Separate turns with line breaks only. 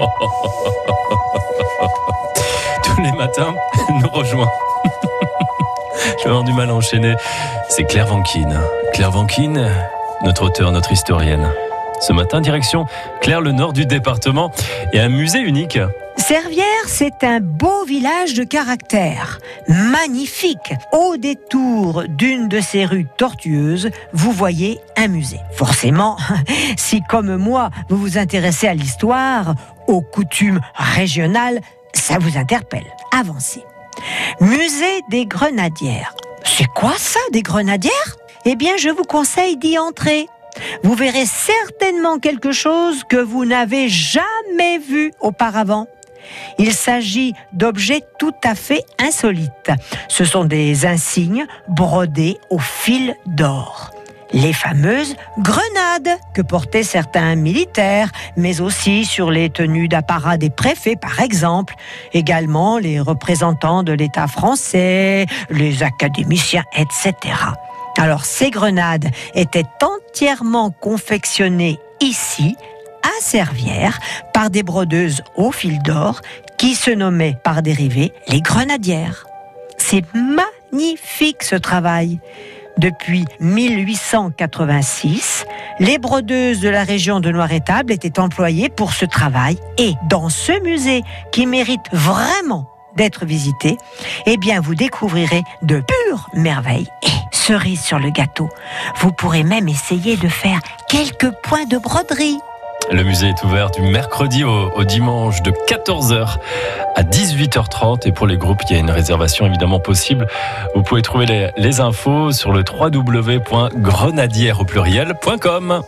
Tous les matins, elle nous rejoint. Je vais avoir du mal à enchaîner. C'est Claire Vanquine. Claire Vanquine, notre auteur, notre historienne. Ce matin, direction Claire, le nord du département, et un musée unique.
Servières, c'est un beau village de caractère, magnifique. Au détour d'une de ces rues tortueuses, vous voyez un musée. Forcément, si comme moi, vous vous intéressez à l'histoire, aux coutumes régionales, ça vous interpelle. Avancez. Musée des grenadières. C'est quoi ça, des grenadières? Eh bien, je vous conseille d'y entrer. Vous verrez certainement quelque chose que vous n'avez jamais vu auparavant. Il s'agit d'objets tout à fait insolites. Ce sont des insignes brodés au fil d'or. Les fameuses grenades que portaient certains militaires, mais aussi sur les tenues d'apparat des préfets, par exemple. Également les représentants de l'État français, les académiciens, etc. Alors ces grenades étaient entièrement confectionnées ici, à par des brodeuses au fil d'or qui se nommaient par dérivé les grenadières. C'est magnifique ce travail. Depuis 1886, les brodeuses de la région de Noir-Étable étaient employées pour ce travail et dans ce musée qui mérite vraiment d'être visité, eh bien vous découvrirez de pures merveilles et cerise sur le gâteau. Vous pourrez même essayer de faire quelques points de broderie.
Le musée est ouvert du mercredi au, dimanche de 14h à 18h30 et pour les groupes, il y a une réservation évidemment possible. Vous pouvez trouver les, les infos sur le www.grenadière au pluriel.com.